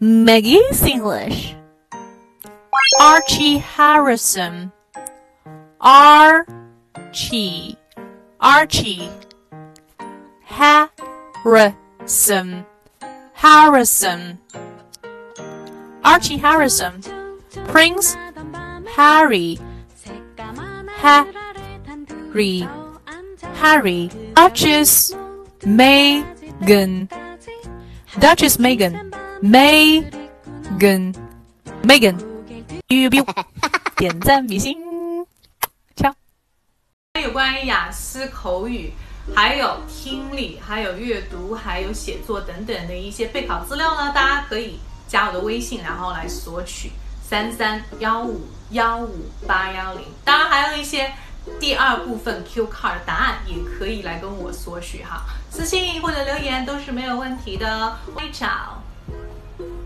Maggie's English. Archie Harrison. Archie. Archie. Harrison. Harrison. Archie Harrison. Prince Harry. Harry. Harry. Duchess Megan. Duchess Megan. Megan. Megan. 点赞比心，敲。有关于雅思口语，还有听力，还有阅读，还有写作等等的一些备考资料呢，大家可以加我的微信，然后来索取三三幺五幺五八幺零。当然还有一些第二部分 Q card 答案，也可以来跟我索取哈，私信或者留言都是没有问题的。微找。